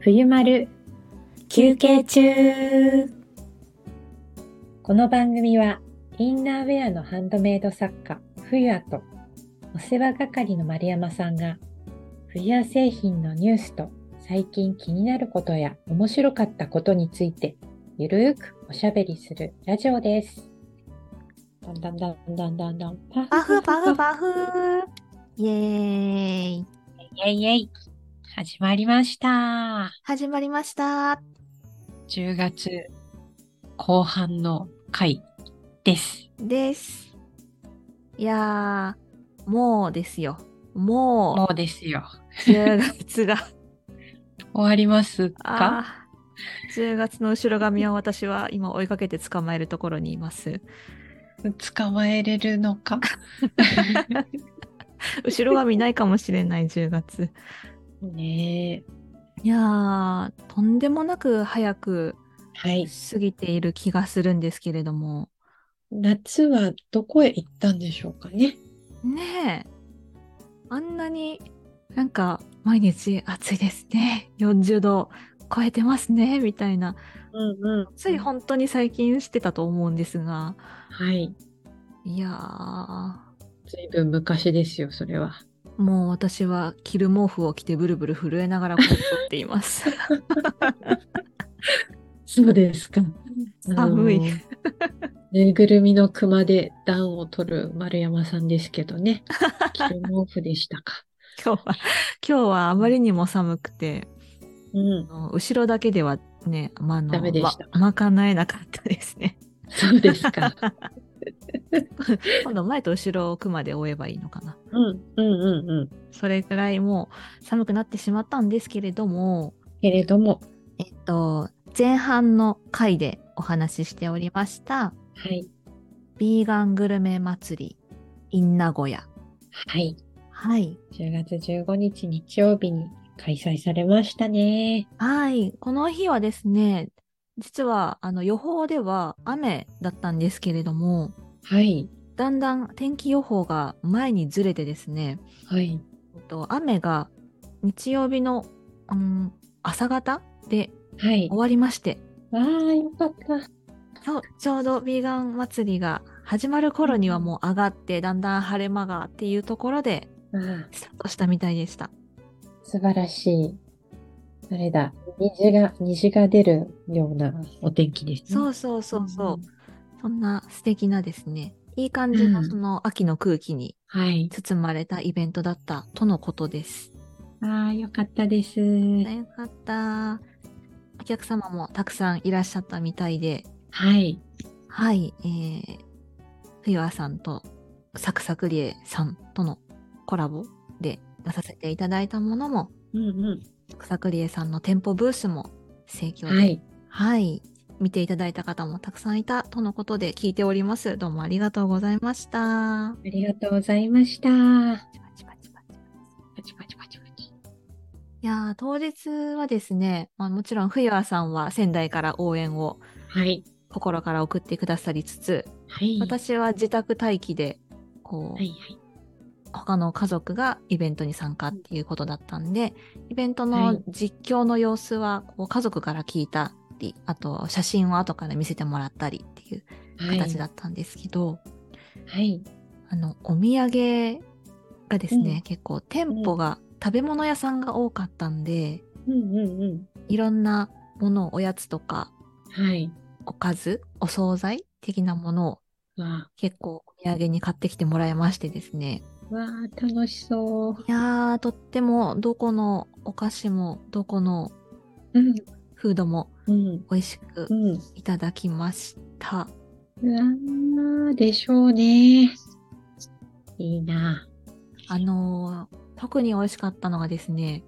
冬丸休憩中。この番組はインナーウェアのハンドメイド作家冬アとお世話係の丸山さんが冬ア製品のニュースと最近気になることや面白かったことについてゆるーくおしゃべりするラジオです。だんだんだんだんだんだんパパフパフパフイエーイイェイイェイ始まりました。始まりました。10月後半の回です。です。いやー、もうですよ。ももうですよ。う、10月が。終わりますか？あー10月の後ろ髪を私は今追いかけて捕まえるところにいます。捕まえれるのか？後ろ髪ないかもしれない10月。ねえ。いやー、とんでもなく早くはい。過ぎている気がするんですけれども。夏はどこへ行ったんでしょうかね。ねえ。あんなになんか毎日暑いですね。40度超えてますね。みたいな。うんうん。つい本当に最近してたと思うんですが。はい。いやー。ずいぶん昔ですよ、それは。もう私は着る毛布を着てブルブル震えながらこう撮っています。そうですか。寒い。ぬいぐるみの熊で暖を取る丸山さんですけどね。着る毛布でしたか。今日は、今日はあまりにも寒くて、うん後ろだけではね、まああのダメでしたま賄えなかったですね。そうですか。今度前と後ろを熊で追えばいいのかな。うんうんうんうん。それぐらいもう寒くなってしまったんですけれども、けれども、えっと、前半の回でお話ししておりました、はい。ビーガングルメ祭り in 名古屋。はい。はい。10月15日日曜日に開催されましたね。はい。この日はですね、実はあの予報では雨だったんですけれども、はい。だんだん天気予報が前にずれてですね、はい。と雨が日曜日の、うん、朝方ではい終。わりまして、わあ、よかった。そう、ちょうどビーガン祭りが始まる頃にはもう上がって、だんだん晴れ間がっていうところでスタートしたみたいでした。素晴らしい。あれだ、虹が、虹が出るようなお天気ですね。そうそうそうそう。そんな素敵なですね、いい感じうんのその秋の空気にはい。包まれたイベントだったとのことです。ああ、よかったです。よかった。お客様もたくさんいらっしゃったみたいで、はい。はい、えー、冬和さんとサクサクリエさんとのコラボで出させていただいたものも、うんうサ草栗江さんの店舗ブースも盛況で、はい、はい、見ていただいた方もたくさんいたとのことで聞いております。どうもありがとうございました。ありがとうございました。いや当日はですね、まあ、もちろん冬和さんは仙台から応援を心から送ってくださりつつ、はい、私は自宅待機でこう、はいはい、他の家族がイベントに参加っていうことだったんで、イベントのはい実況の様子はこう家族から聞いたり、あと写真を後から見せてもらったりっていうはい。形だったんですけど、はい。あの、お土産がですね、うん結構店舗が、食べ物屋さんが多かったんで、うんうんうん。いろんなものをおやつとか、はい。おかず、お惣菜的なものをわ結構お土産に買ってきてもらいましてですね。あ、わあ、楽しそう。いやー、とってもどこのお菓子もどこのうん。フードもうん。美味しくうん。いただきました。うわーでしょうね。いいな。あのー特に美味しかったのがですね、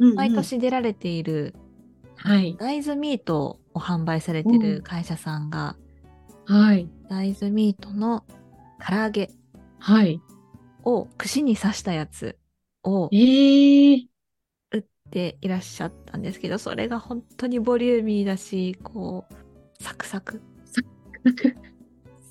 うんうん毎。年出られているはい。大豆ミートを販売されてる会社さんが、はい。大豆ミートの唐揚げはい。を串に刺したやつをええ売っていらっしゃったんですけど、それが本当にボリューミーだし、こう、サクサク、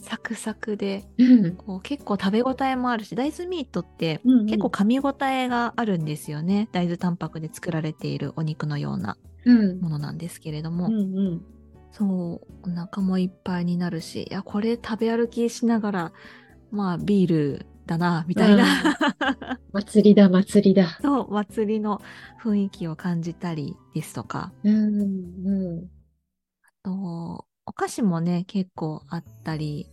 サクサクでうん。こう結構食べ応えもあるし大豆ミートって結構噛み応えがあるんですよね、大豆タンパクで作られているお肉のようなうん。ものなんですけれども。そうお腹もいっぱいになるしいやこれ食べ歩きしながらまあビールだなみたいな、祭りだ、祭りだ。そう祭りの雰囲気を感じたりですとかうんうん。あとお菓子もね結構あったり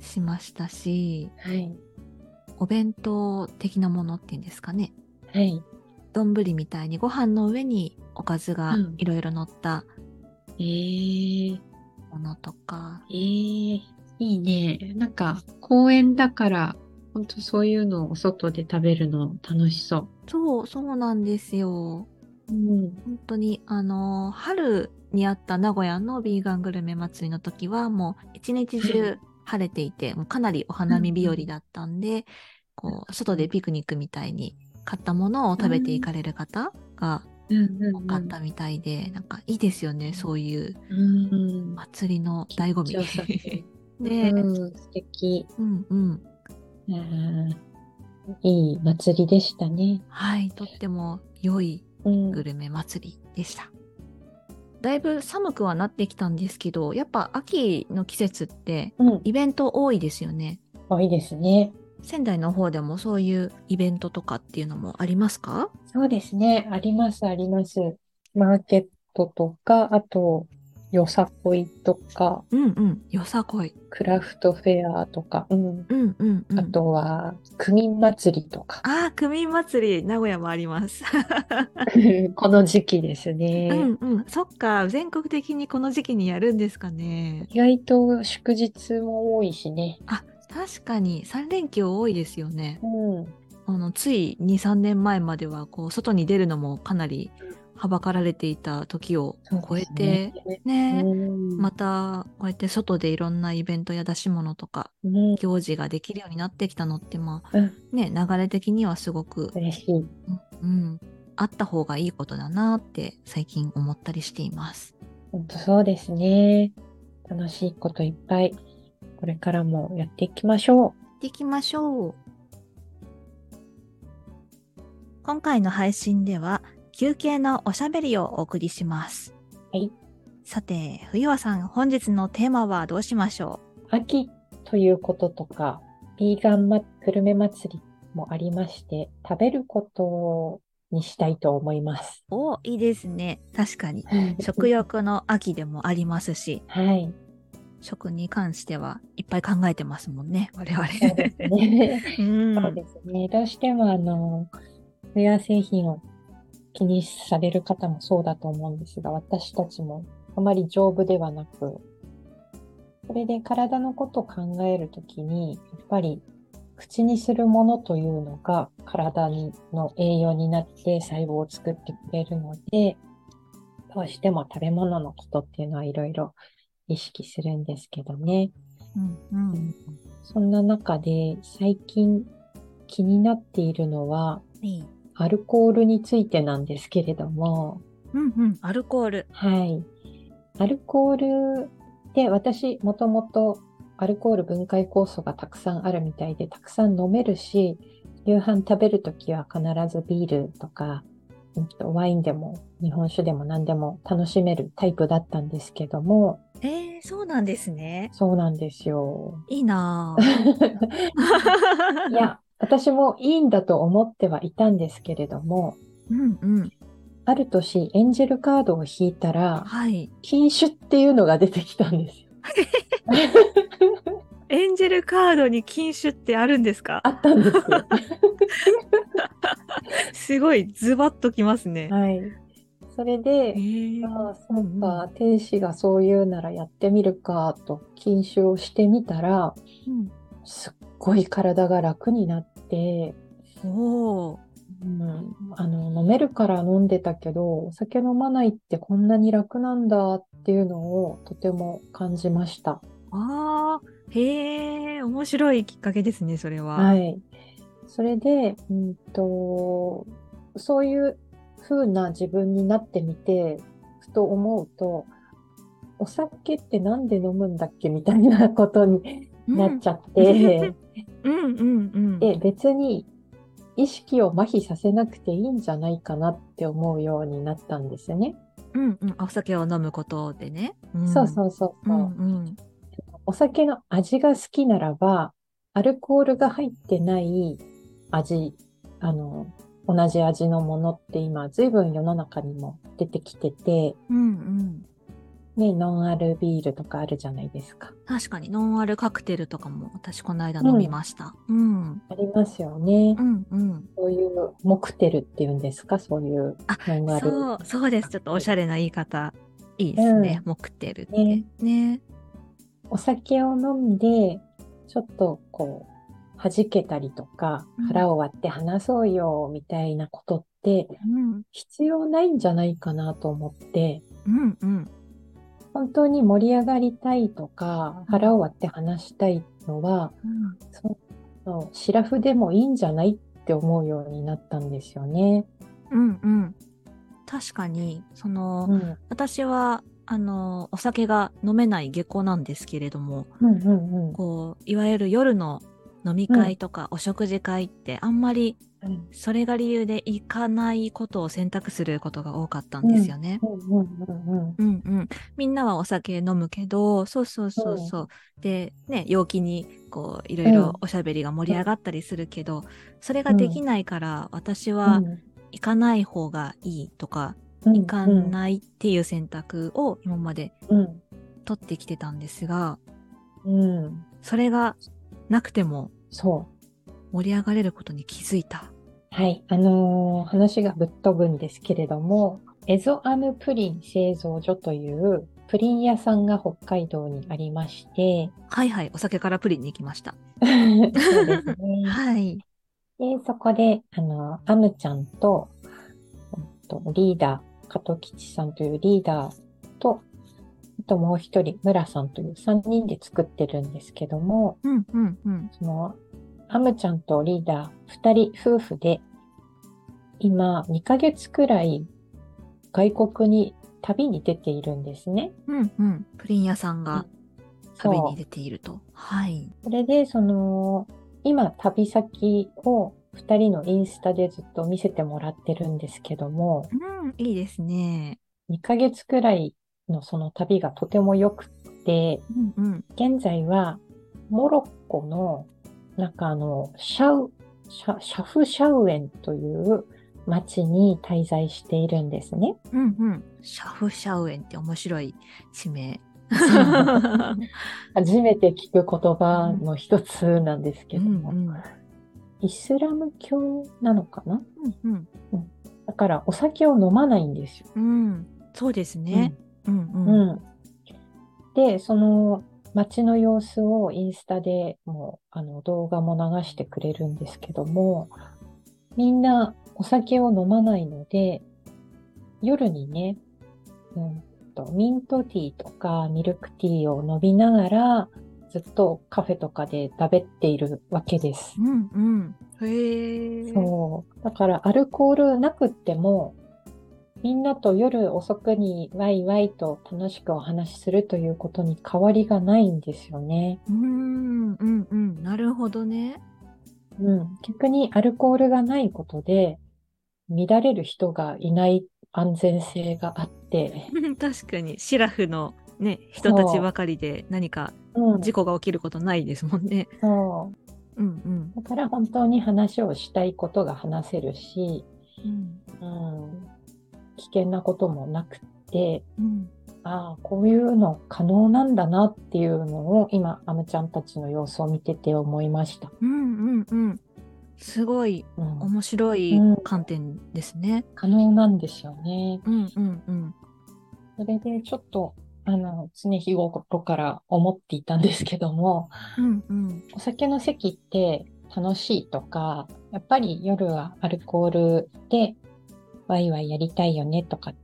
しましたしはい。お弁当的なものっていうんですかねはい。丼みたいにご飯の上におかずがうんいろいろ乗ったえー、ものとか、えー、いいね。なんか、公園だから、ほんとそういうのをお外で食べるの楽しそそうそうなんですよう。うん。本当にあの春にあった名古屋のビーガングルメ祭りの時はもう一日は中晴れていて、もうかなりお花見日和だったんで、こう外でピクニックみたいに買ったものを食べていかれる方がうんうん多かったみたいで、なんかいいですよねそういううん。祭りの醍醐味。そう ね、うん、素敵。うんうんうんいい祭りでしたね。はいとっても良いうん。グルメ祭りでした。だいぶ寒くはなってきたんですけど、やっぱ秋の季節ってうん。イベント多いですよね。多いですね。仙台の方でもそういうイベントとかっていうのもありますか？そうですね。あります、あります。マーケットとか、あと、よさこいとか、うんうん。よさこい。クラフトフェアとか、うん。うんうんうん。あとは、区民祭りとか、ああ、区民祭り、名古屋もあります。この時期ですね。うんうん。そっか、全国的にこの時期にやるんですかね。意外と祝日も多いしね。あ、確かに3連休多いですよね。うん。あのつい2、3年前まではこう外に出るのもかなりはばかられていた時を超えて、ねうんまたこうやって外でいろんなイベントや出し物とかうん行事ができるようになってきたのってまあうんね流れ的にはすごく、嬉しい。うんうん、あった方がいいことだなって最近思ったりしています。本当そうですね。楽しいこといっぱい、これからもやっていきましょっていきましょう。今回の配信では休憩のおしゃべりをお送りします。はい。さて、冬和さん、本日のテーマはどうしましょう？秋ということとか、ビーガン、ま、グルメ祭りもありまして、食べることにしたいと思います。うお、いいですね。確かに。食欲の秋でもありますし、はい。食に関してはいっぱい考えてますもんね、我々。そうですね。うんそうですね。どうしてもあの、ウェア製品を気にされる方もそうだと思うんですが、私たちもあまり丈夫ではなく、それで体のことを考えるときに、やっぱり口にするものというのが体にの栄養になって細胞を作ってくれるので、どうしても食べ物のことっていうのはいろいろ意識するんですけどね。うんうん。そんな中で最近気になっているのは、いいアルコールについてなんですけれども、うんうん、アルコール。はい。アルコールで私もともとアルコール分解酵素がたくさんあるみたいでたくさん飲めるし、夕飯食べるときは必ずビールとか、うんとワインでも日本酒でも何でも楽しめるタイプだったんですけども、えー、そうなんですね。そうなんですよ。いいなぁ いや、私もいいんだと思ってはいたんですけれども、うんうん。ある年エンジェルカードを引いたら、はい。禁酒っていうのが出てきたんですよ。エンジェルカードに禁酒ってあるんですか？あったんですよ。すごいズバッときますね。はい。それで、ーああ、そうか、天使がそう言うならやってみるかと禁酒をしてみたら、うんすっごい体が楽になって、うん、あの、飲めるから飲んでたけど、お酒飲まないってこんなに楽なんだっていうのをとても感じました。あーへえ面白いきっかけですねそれは。はい。それで、うんと、そういう風な自分になってみて、ふと思うと、お酒ってなんで飲むんだっけみたいなことになっちゃって、うんうんうん。で別に意識を麻痺させなくていいんじゃないかなって思うようになったんですね。うんうん。お酒を飲むことでね。んそうそうそうそう、うんうん。お酒の味が好きならばアルコールが入ってない味あの同じ味のものって今随分世の中にも出てきてて、うんうん。ね、ノンアルビールとかあるじゃないですか。確かにノンアルカクテルとかも私この間飲みました。うん。ありますよねう。んうん。そういうモクテルっていうんですか？そういうあノンアル。そう、そうです。ちょっとおしゃれな言い方。いいですね。モクテルって。ねね。お酒を飲んで、ちょっとこう、弾けたりとかうん、腹を割って話そうよ、みたいなことってうん必要ないんじゃないかなと思って、うんうん。本当に盛り上がりたいとか、腹を割って話したいのは、うんその、シラフでもいいんじゃないって思うようになったんですよね。うんうん。確かに、その、うん。私は、あの、お酒が飲めない下戸なんですけれども、うんうんうん。こう、いわゆる夜の飲み会とかお食事会ってあんまりうん。それが理由で行かないことを選択することが多かったんですよね。うん。うん。うん。うん。うん、みんなはお酒飲むけどそうそうそうそう、でね陽気にこういろいろおしゃべりが盛り上がったりするけど、それができないから私は行かない方がいいとか、うん。行かないっていう選択を今までうん。取ってきてたんですがうん。うん。それがなくてもそう。盛り上がれることに気づいた。はい。あのー話がぶっ飛ぶんですけれども、エゾアムプリン製造所というプリン屋さんが北海道にありまして、はいはい、お酒からプリンに行きました。そうですね。はい。で、そこで、あの、アムちゃんと、リーダー、加藤吉さんというリーダーと、あともう一人、村さんという3人で作ってるんですけども、うんうんうん。その、アムちゃんとリーダー2人夫婦で、今2ヶ月くらい外国に旅に出ているんですね。うんうん。プリン屋さんが旅に出ていると。はい。それで、その、今旅先を2人のインスタでずっと見せてもらってるんですけども、うん、いいですね。2ヶ月くらいのその旅がとても良くって、うんうん。現在はモロッコの中のシャウ、シャフシャウエンという町に滞在しているんですね。うんうん。シャフシャウエンって面白い地名。初めて聞く言葉の一つなんですけうども、んうん。イスラム教なのかな？うんだからお酒を飲まないんですよ。うん。うん。そうですね。うんうん。うん。で、その街の様子をインスタでもあの動画も流してくれるんですけども、みんなお酒を飲まないので、夜にね、うんと、ミントティーとかミルクティーを飲みながら、ずっとカフェとかで食べっているわけです。うんうん。へえ。そう。だからアルコールなくっても、みんなと夜遅くにワイワイと楽しくお話しするということに変わりがないんですよね。うーんうんうん。なるほどね。うん。逆にアルコールがないことで、乱れる人がいない安全性があって、確かに、シラフのね、人たちばかりで何かうん。事故が起きることないですもんね。そう。うんうん。だから本当に話をしたいことが話せるし、うんうん。危険なこともなくて、うんああ、こういうの可能なんだなっていうのを今、アムちゃんたちの様子を見てて思いました。うんうんうん。すごいうん、面白いうん観点ですね。可能なんですよね。うんうんうん。それでちょっと、あの、常日頃から思っていたんですけども、うんうん。お酒の席って楽しいとか、やっぱり夜はアルコールでワイワイやりたいよねとかっ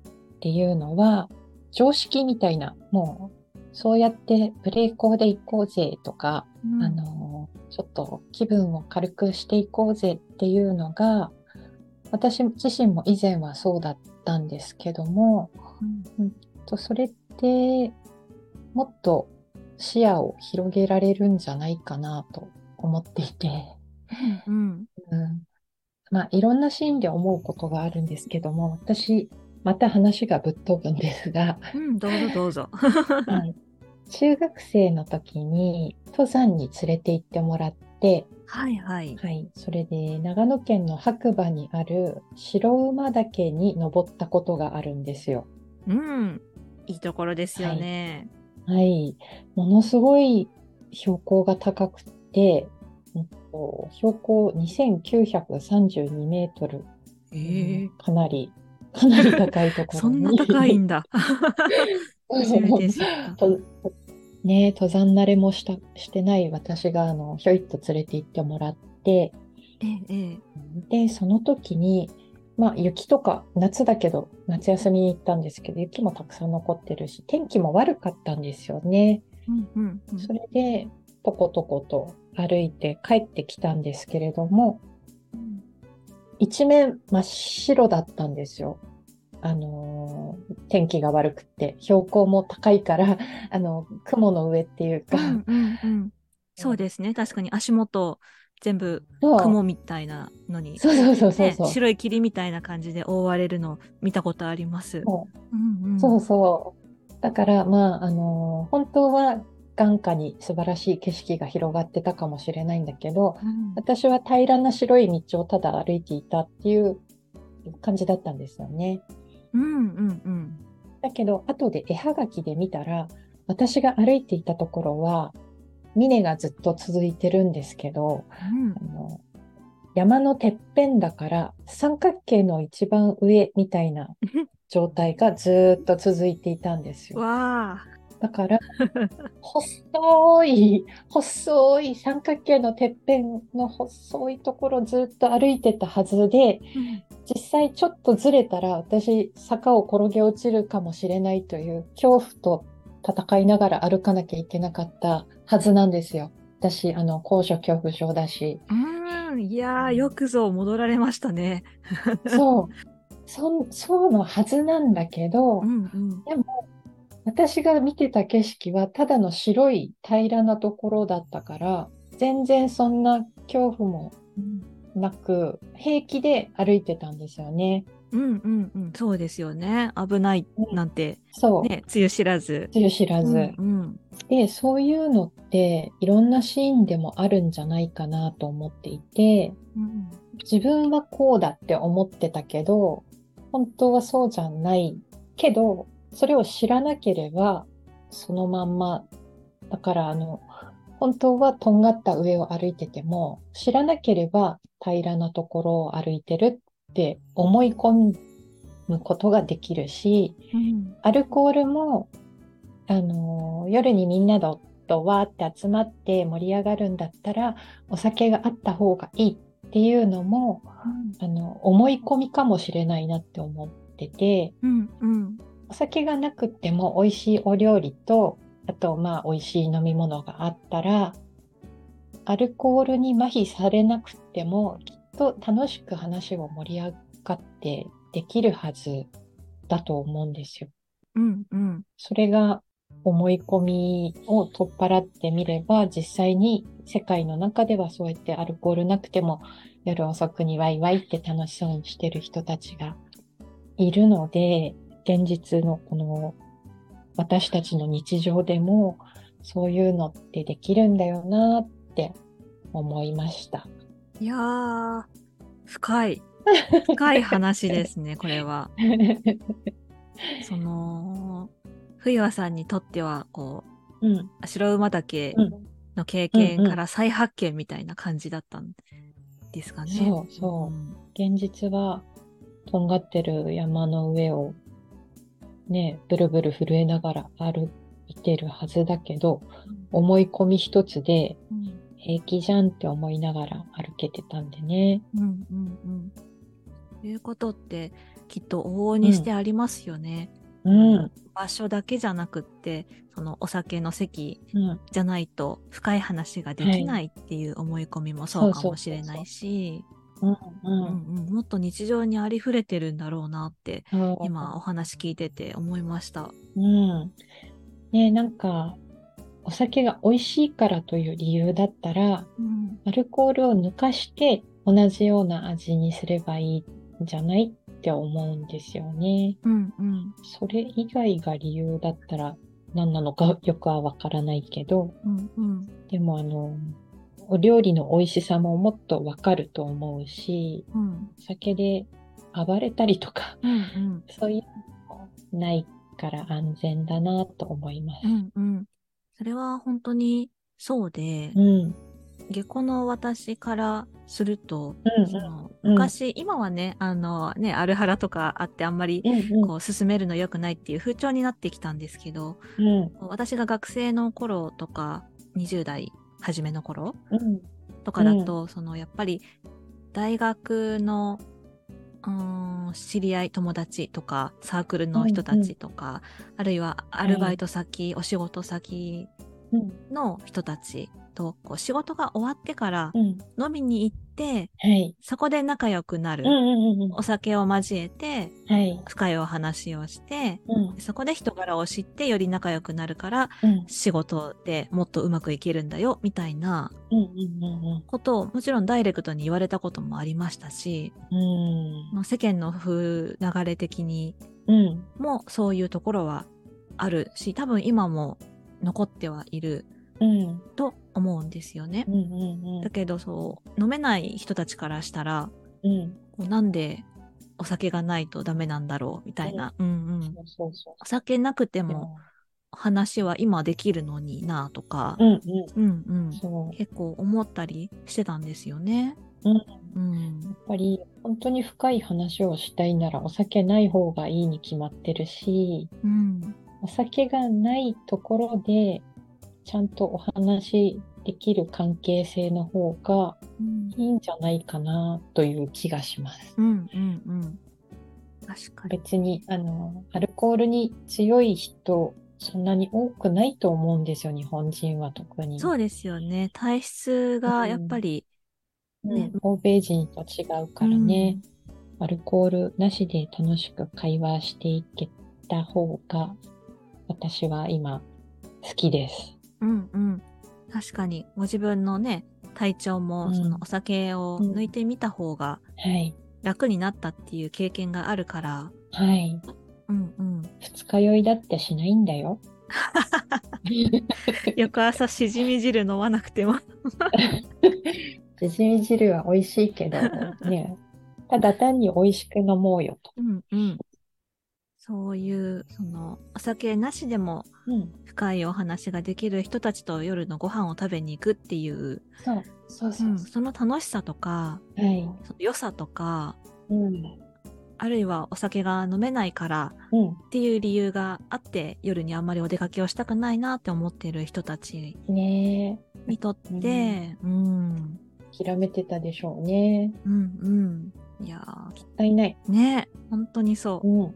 ていうのは、常識みたいな、もう、そうやってブレイコーで行こうぜとか、うん。あの、ちょっと気分を軽くしていこうぜっていうのが、私自身も以前はそうだったんですけども、うんとそれって、もっと視野を広げられるんじゃないかなと思っていて、うん。うん、まあいろんなシーンで思うことがあるんですけども、私、また話がぶっ飛ぶんですが、うん、どうぞどうぞ。はい中学生の時に登山に連れて行ってもらって、はいはい。はい、それで長野県の白馬にある白馬岳に登ったことがあるんですよ。うん、いいところですよね。はい、ものすごい標高が高くて、うんと標高2932メートル、ええかなり、かなり高いところ そんな高いんだ。ね、登山慣れもしたしてない私があのひょいっと連れて行ってもらって、えええで、えその時に、まあ雪とか夏だけど夏休みに行ったんですけど、雪もたくさん残ってるし、天気も悪かったんですよね。うんうんうん。それで、とことこと歩いて帰ってきたんですけれども、うん一面真っ白だったんですよ。あのー天気が悪くって、標高も高いから、あの、雲の上っていうか、うんうんうんそうですね。確かに足元全部雲みたいなのに、そうそうそうそうねそう。白い霧みたいな感じで覆われるの見たことあります。そうんうん、そうそう。だから、まあ、あのー本当は眼下に素晴らしい景色が広がってたかもしれないんだけど、うん私は平らな白い道をただ歩いていたっていう感じだったんですよね。うんうんうんだけど、後で絵はがきで見たら、私が歩いていたところは、峰がずっと続いてるんですけど、うんあの山のてっぺんだから三角形の一番上みたいな 状態がずーっと続いていたんですよ。わあ。だから、細い、細い三角形のてっぺんの細いところをずっと歩いてたはずで、実際ちょっとずれたら私坂を転げ落ちるかもしれないという恐怖と戦いながら歩かなきゃいけなかったはずなんですよ。私、あの、高所恐怖症だし。うん、いやー、よくぞ戻られましたね。そう。そそうのはずなんだけど、うんうん。私が見てた景色はただの白い平らなところだったから、全然そんな恐怖もなく、平気で歩いてたんですよね。うんうんうん。そうですよね。危ないなんて、そう。ね、つゆ知らず。つゆ知らず。うんうんで、そういうのっていろんなシーンでもあるんじゃないかなと思っていて、うん自分はこうだって思ってたけど、本当はそうじゃないけど、それを知らなければ、そのまんま、だからあの、本当はとんがった上を歩いてても、知らなければ平らなところを歩いてるって思い込むことができるし、うん。アルコールも、あのー夜にみんなととわーって集まって盛り上がるんだったら、お酒があった方がいいっていうのも、あの、思い込みかもしれないなって思ってて、うんうんお酒がなくっても美味しいお料理と、あと、まあ、美味しい飲み物があったら、アルコールに麻痺されなくても、きっと楽しく話を盛り上がってできるはずだと思うんですよ。うんうんそれが思い込みを取っ払ってみれば、実際に世界の中ではそうやってアルコールなくても夜遅くにワイワイって楽しそうにしてる人たちがいるので、現実のこの私たちの日常でもそういうのってできるんだよなって思いました。いやー、深い。深い話ですね、これは。その、冬和さんにとっては、こうん、う、白馬岳うん、の経験から再発見みたいな感じだったんですかね。そうそう現実はとんがってる山の上をね、ブルブル震えながら歩いてるはずだけど、思い込み一つでうん平気じゃんって思いながら歩けてたんでね。うんうんうん。ということってきっと往々にしてありますよね。うん、場所だけじゃなくってそのお酒の席うん、じゃないと深い話ができないっていう思い込みもそうかもしれないしうん、ううん。んうんもっと日常にありふれてるんだろうなって今お話聞いてて思いました。うん。ねなんか、お酒が美味しいからという理由だったら、うん。アルコールを抜かして同じような味にすればいいんじゃないって思うんですよね。うんうん。それ以外が理由だったら何なのかよくはわからないけど、うんうん。でもあの、お料理の美味しさももっとわかると思うし、うんお酒で暴れたりとか、うんそういうのもないから安全だなと思います。う。んうん。それは本当にそうで、うん。下戸の私からすると、うんそのうん。昔、今はね、あのね、アルハラとかあってあんまりうんこう進めるの良くないっていう風潮になってきたんですけど、うん。私が学生の頃とか、20代初めの頃？うん。とかだと、そのやっぱり大学のうーん知り合い友達とかサークルの人たちとか、あるいはアルバイト先、お仕事先うん。の人たちとこう仕事が終わってからうん。飲みに行って、はい。そこで仲良くなる、うんうんうんうん。お酒を交えてはい。深いお話をしてうん。そこで人柄を知ってより仲良くなるからうん。仕事でもっとうまくいけるんだよみたいなことをもちろんダイレクトに言われたこともありましたし、うん。まあ世間の風流れ的にうん。もそういうところはあるし多分今も残ってはいるうん。と思うんですよね。う。んうんだけどそう飲めない人たちからしたらうん。こうなんでお酒がないとダメなんだろうみたいな、うん。うんそうそうそお酒なくてう。も話は今できるのになとかう、んうん。うんうん。結構思ったりしてたんですよね。うん。うん。やっぱり本当に深い話をしたいならお酒ない方がいいに決まってるし、うん。お酒がないところでちゃんとお話できる関係性の方がうんいいんじゃないかなという気がします。うんうんうん確かに。別にあのアルコールに強い人そんなに多くないと思うんですよ日本人は特に。そうですよね。体質がやっぱり、ねうん欧米人と違うからね、アルコールなしで楽しく会話していけた方が私は今好きです。うんうん。確かに、ご自分のね、体調も、うんそのお酒を抜いてみた方がはい。楽になったっていう経験があるから、はい。うんうん。二日酔いだってしないんだよ。翌朝しじみ汁飲まなくても。しじみ汁は美味しいけど、ね、ただ単に美味しく飲もうよと。うんうん。そういう、その、お酒なしでもうん。深いお話ができる人たちと夜のご飯を食べに行くっていう、その楽しさとか、う。はい。その良さとか、うん。あるいはお酒が飲めないからうん。っていう理由があって夜にあんまりお出かけをしたくないなって思ってる人たちねにとって、うん、え、諦めてたでしょうね。うん、うん。いやもったいない。ー、ね、本当にそうう。ん。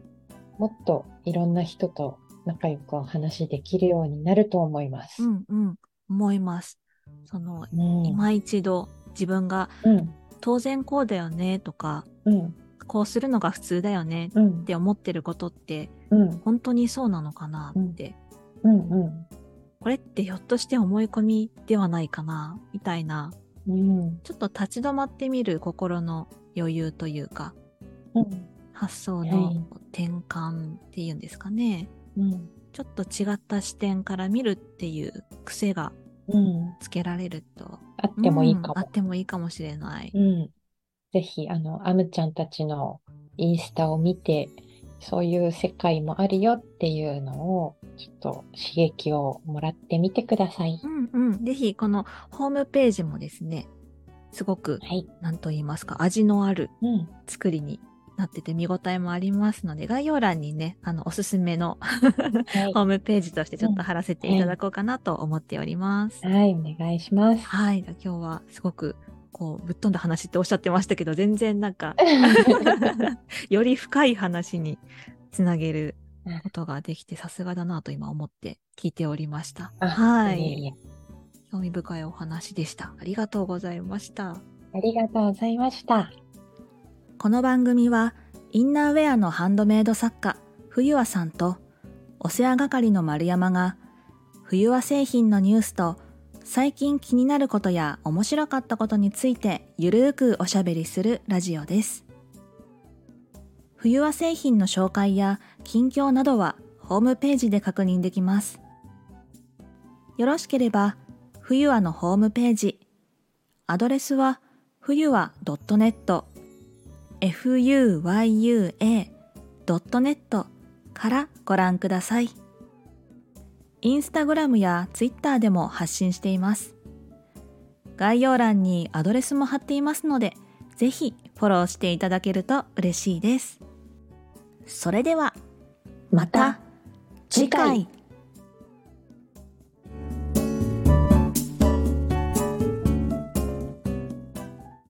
もっといろんな人と仲良くお話できるようになると思います。うん、うん、思います。その、うん。今一度自分がうん。当然こうだよねとか、うん。こうするのが普通だよねうんっ。て思ってることってうん。本当にそうなのかなって、うん。うん。これってひょっとして思い込みではないかなみたいなうん。ちょっと立ち止まってみる心の余裕というか、うん。発想はいの転換っていうんですかね。うん。ちょっと違った視点から見るっていう癖がうん。つけられると。あってもいいかも。うんあってもいいかもしれない。うん。ぜひ、あの、アムちゃんたちのインスタを見て、そういう世界もあるよっていうのを、ちょっと刺激をもらってみてください。うんうん。ぜひ、このホームページもですね、すごく、はい。なんと言いますか、味のあるうん。作りになってて見応えもありますので、概要欄にね、あの、おすすめのはいホ。ームページとしてちょっと貼らせていただこうかなと思っております。はい、お願いします。はい。今日はすごく、こう、ぶっ飛んだ話っておっしゃってましたけど、全然なんか、より深い話につなげることができて、さすがだなと今思って聞いておりました。あはい。興味深いお話でした。ありがとうございました。ありがとうございました。この番組は、インナーウェアのハンドメイド作家、冬和さんと、お世話係の丸山が、冬は製品のニュースと最近気になることや面白かったことについてゆるーくおしゃべりするラジオです。冬は製品の紹介や近況などはホームページで確認できます。よろしければ冬はのホームページ、アドレスは冬は .net fuyua.net からご覧ください。インスタグラムやツイッターでも発信しています。概要欄にアドレスも貼っていますので、ぜひフォローしていただけると嬉しいです。それでは、また次回。